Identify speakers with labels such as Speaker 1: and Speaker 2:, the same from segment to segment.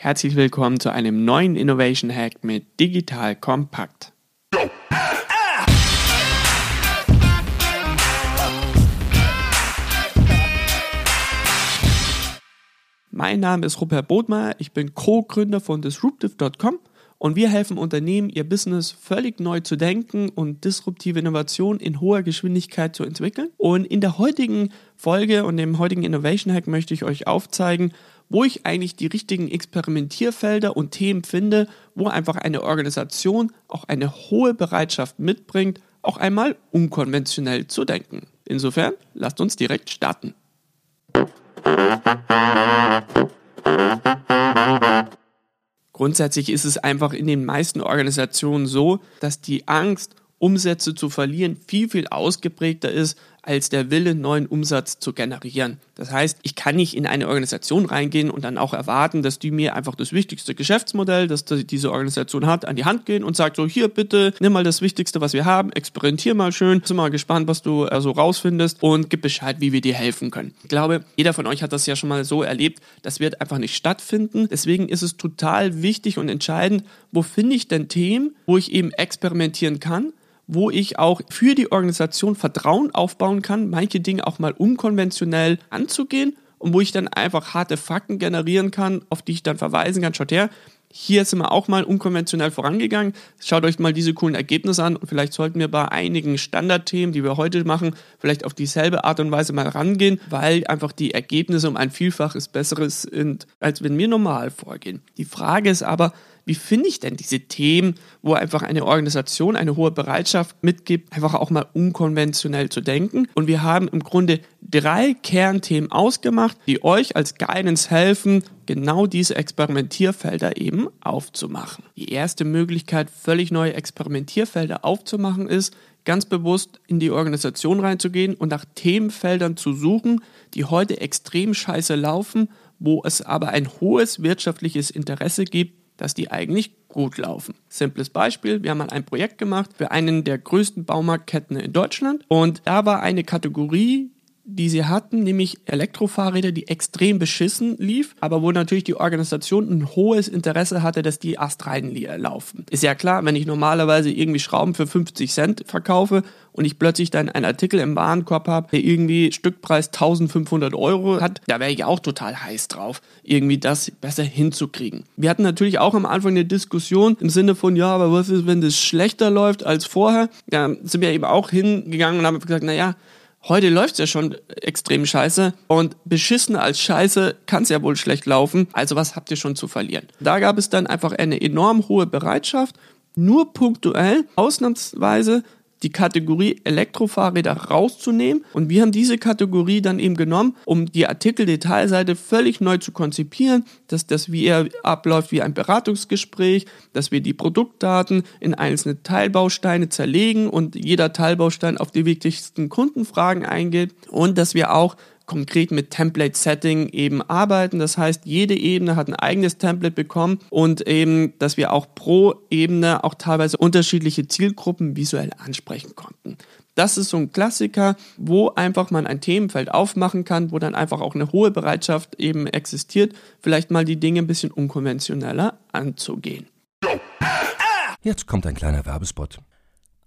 Speaker 1: Herzlich willkommen zu einem neuen Innovation Hack mit Digital Kompakt. Mein Name ist Rupert Bodmeier, ich bin Co-Gründer von Disruptive.com und wir helfen Unternehmen, ihr Business völlig neu zu denken und disruptive Innovation in hoher Geschwindigkeit zu entwickeln. Und in der heutigen Folge und dem heutigen Innovation Hack möchte ich euch aufzeigen, wo ich eigentlich die richtigen Experimentierfelder und Themen finde, wo einfach eine Organisation auch eine hohe Bereitschaft mitbringt, auch einmal unkonventionell zu denken. Insofern, lasst uns direkt starten. Grundsätzlich ist es einfach in den meisten Organisationen so, dass die Angst, Umsätze zu verlieren, viel, viel ausgeprägter ist als der Wille, neuen Umsatz zu generieren. Das heißt, ich kann nicht in eine Organisation reingehen und dann auch erwarten, dass die mir einfach das wichtigste Geschäftsmodell, das diese Organisation hat, an die Hand gehen und sagt so, hier bitte, nimm mal das Wichtigste, was wir haben, experimentier mal schön, sind mal gespannt, was du also rausfindest und gib Bescheid, wie wir dir helfen können. Ich glaube, jeder von euch hat das ja schon mal so erlebt, das wird einfach nicht stattfinden. Deswegen ist es total wichtig und entscheidend, wo finde ich denn Themen, wo ich eben experimentieren kann, wo ich auch für die Organisation Vertrauen aufbauen kann, manche Dinge auch mal unkonventionell anzugehen und wo ich dann einfach harte Fakten generieren kann, auf die ich dann verweisen kann. Schaut her, hier sind wir auch mal unkonventionell vorangegangen. Schaut euch mal diese coolen Ergebnisse an und vielleicht sollten wir bei einigen Standardthemen, die wir heute machen, vielleicht auf dieselbe Art und Weise mal rangehen, weil einfach die Ergebnisse um ein Vielfaches besseres sind, als wenn wir normal vorgehen. Die Frage ist aber, wie finde ich denn diese Themen, wo einfach eine Organisation eine hohe Bereitschaft mitgibt, einfach auch mal unkonventionell zu denken. Und wir haben im Grunde drei Kernthemen ausgemacht, die euch als Guidance helfen, genau diese Experimentierfelder eben aufzumachen. Die erste Möglichkeit, völlig neue Experimentierfelder aufzumachen, ist, ganz bewusst in die Organisation reinzugehen und nach Themenfeldern zu suchen, die heute extrem scheiße laufen, wo es aber ein hohes wirtschaftliches Interesse gibt, dass die eigentlich gut laufen. Simples Beispiel, wir haben mal ein Projekt gemacht für einen der größten Baumarktketten in Deutschland und da war eine Kategorie, die sie hatten, nämlich Elektrofahrräder, die extrem beschissen lief, aber wo natürlich die Organisation ein hohes Interesse hatte, dass die astrein laufen. Ist ja klar, wenn ich normalerweise irgendwie Schrauben für 50 Cent verkaufe und ich plötzlich dann einen Artikel im Warenkorb habe, der irgendwie Stückpreis 1500 Euro hat, da wäre ich auch total heiß drauf, irgendwie das besser hinzukriegen. Wir hatten natürlich auch am Anfang eine Diskussion im Sinne von, ja, aber was ist, wenn das schlechter läuft als vorher? Da sind wir eben auch hingegangen und haben gesagt, naja, Heute läuft's ja schon extrem scheiße und beschissen als scheiße kann's ja wohl schlecht laufen. Also was habt ihr schon zu verlieren? Da gab es dann einfach eine enorm hohe Bereitschaft, nur punktuell, ausnahmsweise die Kategorie Elektrofahrräder rauszunehmen. Und wir haben diese Kategorie dann eben genommen, um die Artikeldetailseite völlig neu zu konzipieren, dass das wie er abläuft wie ein Beratungsgespräch, dass wir die Produktdaten in einzelne Teilbausteine zerlegen und jeder Teilbaustein auf die wichtigsten Kundenfragen eingeht und dass wir auch konkret mit Template Setting eben arbeiten. Das heißt, jede Ebene hat ein eigenes Template bekommen und eben, dass wir auch pro Ebene auch teilweise unterschiedliche Zielgruppen visuell ansprechen konnten. Das ist so ein Klassiker, wo einfach man ein Themenfeld aufmachen kann, wo dann einfach auch eine hohe Bereitschaft eben existiert, vielleicht mal die Dinge ein bisschen unkonventioneller anzugehen.
Speaker 2: Jetzt kommt ein kleiner Werbespot.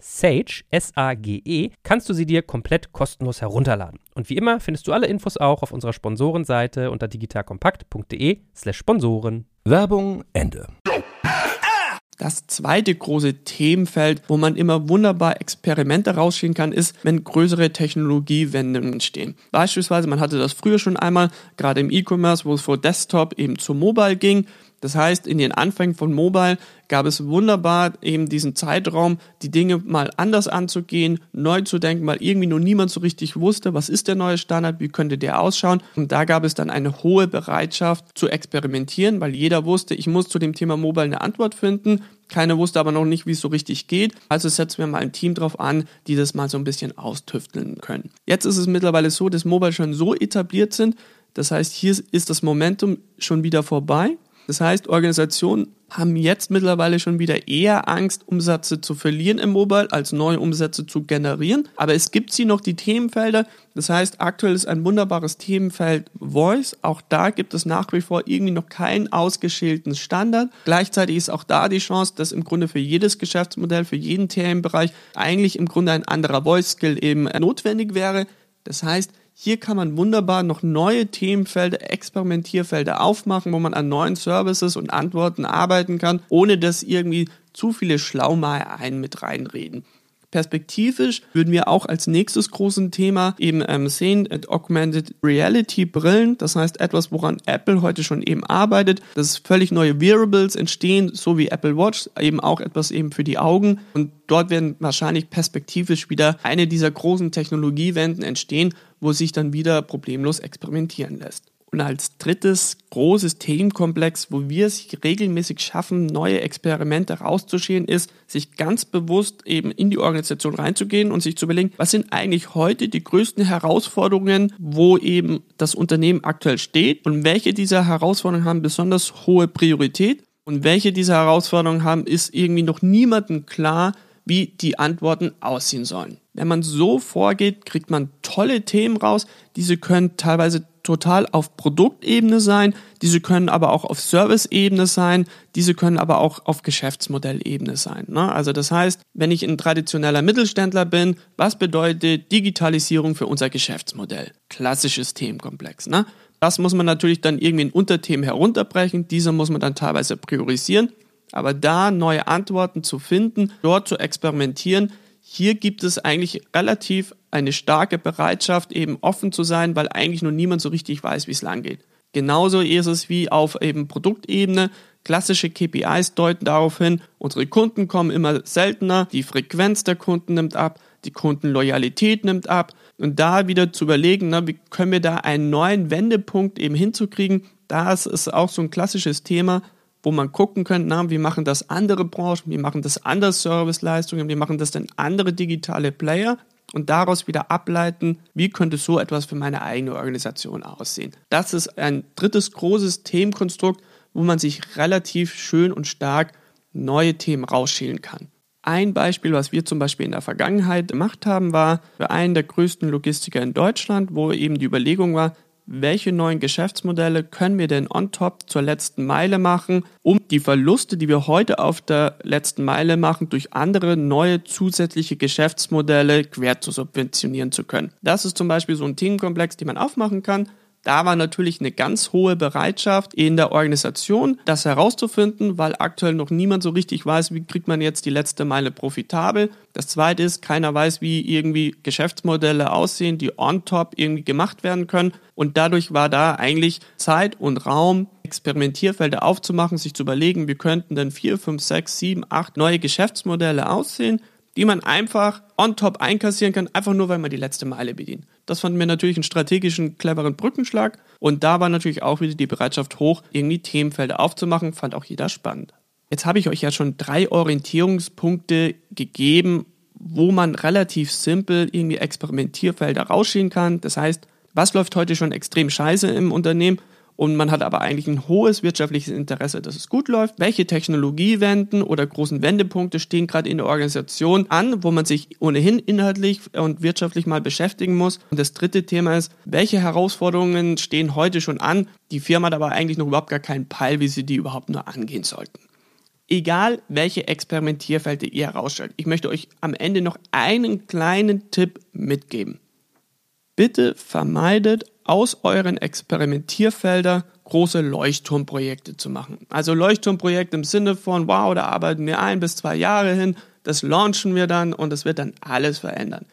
Speaker 3: Sage, S-A-G-E, kannst du sie dir komplett kostenlos herunterladen. Und wie immer findest du alle Infos auch auf unserer Sponsorenseite unter digitalkompakt.de/slash Sponsoren.
Speaker 2: Werbung Ende.
Speaker 1: Das zweite große Themenfeld, wo man immer wunderbar Experimente rausziehen kann, ist, wenn größere Technologiewendungen entstehen. Beispielsweise, man hatte das früher schon einmal, gerade im E-Commerce, wo es vor Desktop eben zu Mobile ging. Das heißt, in den Anfängen von Mobile gab es wunderbar eben diesen Zeitraum, die Dinge mal anders anzugehen, neu zu denken, weil irgendwie nur niemand so richtig wusste, was ist der neue Standard, wie könnte der ausschauen. Und da gab es dann eine hohe Bereitschaft zu experimentieren, weil jeder wusste, ich muss zu dem Thema Mobile eine Antwort finden. Keiner wusste aber noch nicht, wie es so richtig geht. Also setzen wir mal ein Team drauf an, die das mal so ein bisschen austüfteln können. Jetzt ist es mittlerweile so, dass Mobile schon so etabliert sind. Das heißt, hier ist das Momentum schon wieder vorbei. Das heißt, Organisationen haben jetzt mittlerweile schon wieder eher Angst, Umsätze zu verlieren im Mobile, als neue Umsätze zu generieren. Aber es gibt sie noch, die Themenfelder. Das heißt, aktuell ist ein wunderbares Themenfeld Voice. Auch da gibt es nach wie vor irgendwie noch keinen ausgeschälten Standard. Gleichzeitig ist auch da die Chance, dass im Grunde für jedes Geschäftsmodell, für jeden Themenbereich eigentlich im Grunde ein anderer Voice-Skill eben notwendig wäre. Das heißt, hier kann man wunderbar noch neue Themenfelder, Experimentierfelder aufmachen, wo man an neuen Services und Antworten arbeiten kann, ohne dass irgendwie zu viele Schlaumeiereien mit reinreden. Perspektivisch würden wir auch als nächstes großen Thema eben ähm, sehen, Augmented Reality Brillen. Das heißt etwas, woran Apple heute schon eben arbeitet, dass völlig neue Wearables entstehen, so wie Apple Watch, eben auch etwas eben für die Augen. Und dort werden wahrscheinlich perspektivisch wieder eine dieser großen Technologiewenden entstehen, wo sich dann wieder problemlos experimentieren lässt. Und als drittes großes Themenkomplex, wo wir es regelmäßig schaffen, neue Experimente rauszuschälen, ist, sich ganz bewusst eben in die Organisation reinzugehen und sich zu überlegen, was sind eigentlich heute die größten Herausforderungen, wo eben das Unternehmen aktuell steht und welche dieser Herausforderungen haben besonders hohe Priorität und welche dieser Herausforderungen haben, ist irgendwie noch niemandem klar, wie die Antworten aussehen sollen. Wenn man so vorgeht, kriegt man tolle Themen raus. Diese können teilweise total auf Produktebene sein, diese können aber auch auf Serviceebene sein, diese können aber auch auf Geschäftsmodellebene sein. Ne? Also das heißt, wenn ich ein traditioneller Mittelständler bin, was bedeutet Digitalisierung für unser Geschäftsmodell? Klassisches Themenkomplex. Ne? Das muss man natürlich dann irgendwie in Unterthemen herunterbrechen, diese muss man dann teilweise priorisieren, aber da neue Antworten zu finden, dort zu experimentieren, hier gibt es eigentlich relativ eine starke Bereitschaft, eben offen zu sein, weil eigentlich nur niemand so richtig weiß, wie es lang geht. Genauso ist es wie auf eben Produktebene. Klassische KPIs deuten darauf hin, unsere Kunden kommen immer seltener, die Frequenz der Kunden nimmt ab, die Kundenloyalität nimmt ab. Und da wieder zu überlegen, na, wie können wir da einen neuen Wendepunkt eben hinzukriegen, das ist auch so ein klassisches Thema, wo man gucken könnte, na, wie machen das andere Branchen, wie machen das andere Serviceleistungen, wie machen das denn andere digitale Player und daraus wieder ableiten, wie könnte so etwas für meine eigene Organisation aussehen. Das ist ein drittes großes Themenkonstrukt, wo man sich relativ schön und stark neue Themen rausschälen kann. Ein Beispiel, was wir zum Beispiel in der Vergangenheit gemacht haben, war für einen der größten Logistiker in Deutschland, wo eben die Überlegung war, welche neuen Geschäftsmodelle können wir denn on top zur letzten Meile machen, um die Verluste, die wir heute auf der letzten Meile machen, durch andere neue zusätzliche Geschäftsmodelle quer zu subventionieren zu können. Das ist zum Beispiel so ein Themenkomplex, den man aufmachen kann. Da war natürlich eine ganz hohe Bereitschaft in der Organisation, das herauszufinden, weil aktuell noch niemand so richtig weiß, wie kriegt man jetzt die letzte Meile profitabel. Das zweite ist, keiner weiß, wie irgendwie Geschäftsmodelle aussehen, die on top irgendwie gemacht werden können. Und dadurch war da eigentlich Zeit und Raum, Experimentierfelder aufzumachen, sich zu überlegen, wie könnten denn vier, fünf, sechs, sieben, acht neue Geschäftsmodelle aussehen, die man einfach on top einkassieren kann, einfach nur, weil man die letzte Meile bedient. Das fanden wir natürlich einen strategischen, cleveren Brückenschlag. Und da war natürlich auch wieder die Bereitschaft hoch, irgendwie Themenfelder aufzumachen, fand auch jeder spannend. Jetzt habe ich euch ja schon drei Orientierungspunkte gegeben, wo man relativ simpel irgendwie Experimentierfelder rausschieben kann. Das heißt, was läuft heute schon extrem scheiße im Unternehmen und man hat aber eigentlich ein hohes wirtschaftliches Interesse, dass es gut läuft. Welche Technologiewenden oder großen Wendepunkte stehen gerade in der Organisation an, wo man sich ohnehin inhaltlich und wirtschaftlich mal beschäftigen muss? Und das dritte Thema ist, welche Herausforderungen stehen heute schon an? Die Firma hat aber eigentlich noch überhaupt gar keinen Peil, wie sie die überhaupt nur angehen sollten. Egal, welche Experimentierfelder ihr herausstellt. Ich möchte euch am Ende noch einen kleinen Tipp mitgeben. Bitte vermeidet aus euren Experimentierfeldern große Leuchtturmprojekte zu machen. Also Leuchtturmprojekte im Sinne von, wow, da arbeiten wir ein bis zwei Jahre hin, das launchen wir dann und das wird dann alles verändern.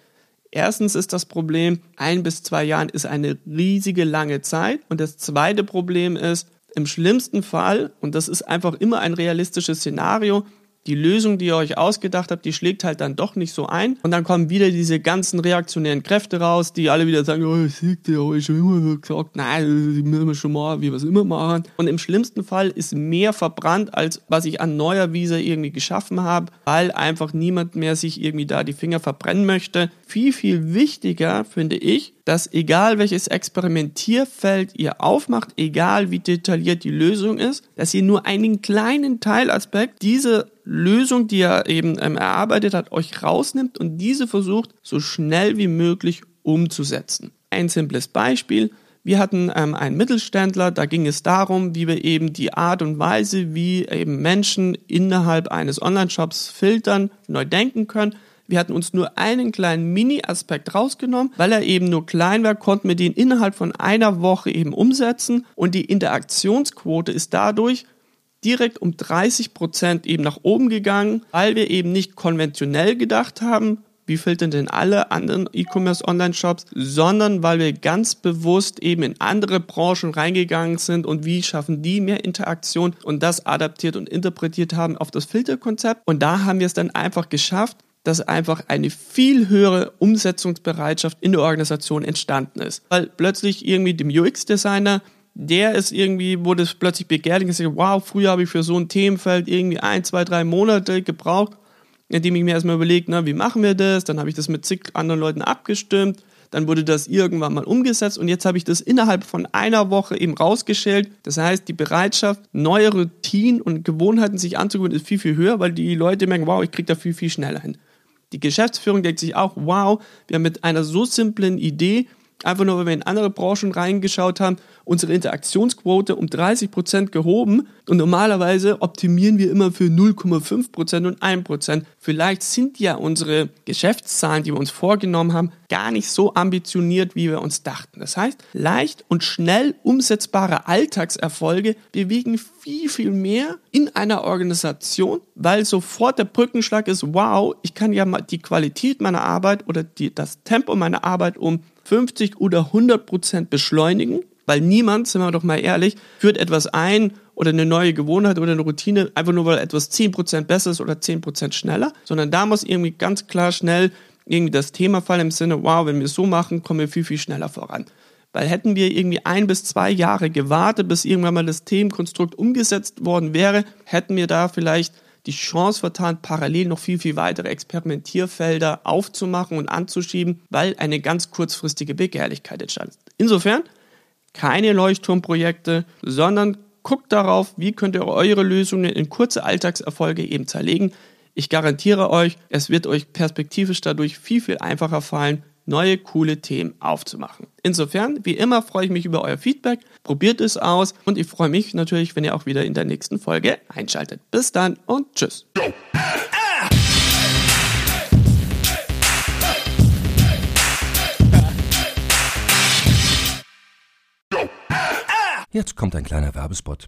Speaker 1: Erstens ist das Problem, ein bis zwei Jahren ist eine riesige lange Zeit. Und das zweite Problem ist, im schlimmsten Fall, und das ist einfach immer ein realistisches Szenario, die Lösung, die ihr euch ausgedacht habt, die schlägt halt dann doch nicht so ein. Und dann kommen wieder diese ganzen reaktionären Kräfte raus, die alle wieder sagen, oh, ich sieg dir, ich schon immer gesagt, nein, das müssen wir schon mal, wie wir es immer machen. Und im schlimmsten Fall ist mehr verbrannt, als was ich an neuer Wiese irgendwie geschaffen habe, weil einfach niemand mehr sich irgendwie da die Finger verbrennen möchte. Viel, viel wichtiger finde ich, dass egal welches Experimentierfeld ihr aufmacht, egal wie detailliert die Lösung ist, dass ihr nur einen kleinen Teilaspekt diese Lösung, die er eben ähm, erarbeitet hat, euch rausnimmt und diese versucht, so schnell wie möglich umzusetzen. Ein simples Beispiel. Wir hatten ähm, einen Mittelständler, da ging es darum, wie wir eben die Art und Weise, wie eben Menschen innerhalb eines Online-Shops filtern, neu denken können. Wir hatten uns nur einen kleinen Mini-Aspekt rausgenommen, weil er eben nur klein war, konnten wir den innerhalb von einer Woche eben umsetzen und die Interaktionsquote ist dadurch direkt um 30 Prozent eben nach oben gegangen, weil wir eben nicht konventionell gedacht haben, wie filtern denn alle anderen E-Commerce Online-Shops, sondern weil wir ganz bewusst eben in andere Branchen reingegangen sind und wie schaffen die mehr Interaktion und das adaptiert und interpretiert haben auf das Filterkonzept. Und da haben wir es dann einfach geschafft, dass einfach eine viel höhere Umsetzungsbereitschaft in der Organisation entstanden ist. Weil plötzlich irgendwie dem UX-Designer der ist irgendwie, wurde es plötzlich begehrlich und gesagt, wow, früher habe ich für so ein Themenfeld irgendwie ein, zwei, drei Monate gebraucht, indem ich mir erstmal überlegt, na, wie machen wir das? Dann habe ich das mit zig anderen Leuten abgestimmt. Dann wurde das irgendwann mal umgesetzt und jetzt habe ich das innerhalb von einer Woche eben rausgeschält. Das heißt, die Bereitschaft, neue Routinen und Gewohnheiten sich anzugewöhnen, ist viel, viel höher, weil die Leute merken, wow, ich kriege da viel, viel schneller hin. Die Geschäftsführung denkt sich auch, wow, wir haben mit einer so simplen Idee einfach nur, weil wir in andere Branchen reingeschaut haben, unsere Interaktionsquote um 30 Prozent gehoben und normalerweise optimieren wir immer für 0,5 Prozent und 1%. Vielleicht sind ja unsere Geschäftszahlen, die wir uns vorgenommen haben, gar nicht so ambitioniert, wie wir uns dachten. Das heißt, leicht und schnell umsetzbare Alltagserfolge bewegen viel, viel mehr in einer Organisation, weil sofort der Brückenschlag ist, wow, ich kann ja mal die Qualität meiner Arbeit oder die, das Tempo meiner Arbeit um 50 oder 100 Prozent beschleunigen, weil niemand, sind wir doch mal ehrlich, führt etwas ein oder eine neue Gewohnheit oder eine Routine einfach nur, weil etwas 10 Prozent besser ist oder 10 Prozent schneller, sondern da muss irgendwie ganz klar schnell irgendwie das Thema fallen im Sinne, wow, wenn wir es so machen, kommen wir viel, viel schneller voran. Weil hätten wir irgendwie ein bis zwei Jahre gewartet, bis irgendwann mal das Themenkonstrukt umgesetzt worden wäre, hätten wir da vielleicht die Chance vertan, parallel noch viel, viel weitere Experimentierfelder aufzumachen und anzuschieben, weil eine ganz kurzfristige Begehrlichkeit entstand. Insofern keine Leuchtturmprojekte, sondern guckt darauf, wie könnt ihr eure Lösungen in kurze Alltagserfolge eben zerlegen. Ich garantiere euch, es wird euch perspektivisch dadurch viel, viel einfacher fallen, neue coole Themen aufzumachen. Insofern, wie immer, freue ich mich über euer Feedback. Probiert es aus und ich freue mich natürlich, wenn ihr auch wieder in der nächsten Folge einschaltet. Bis dann und tschüss.
Speaker 2: Jetzt kommt ein kleiner Werbespot.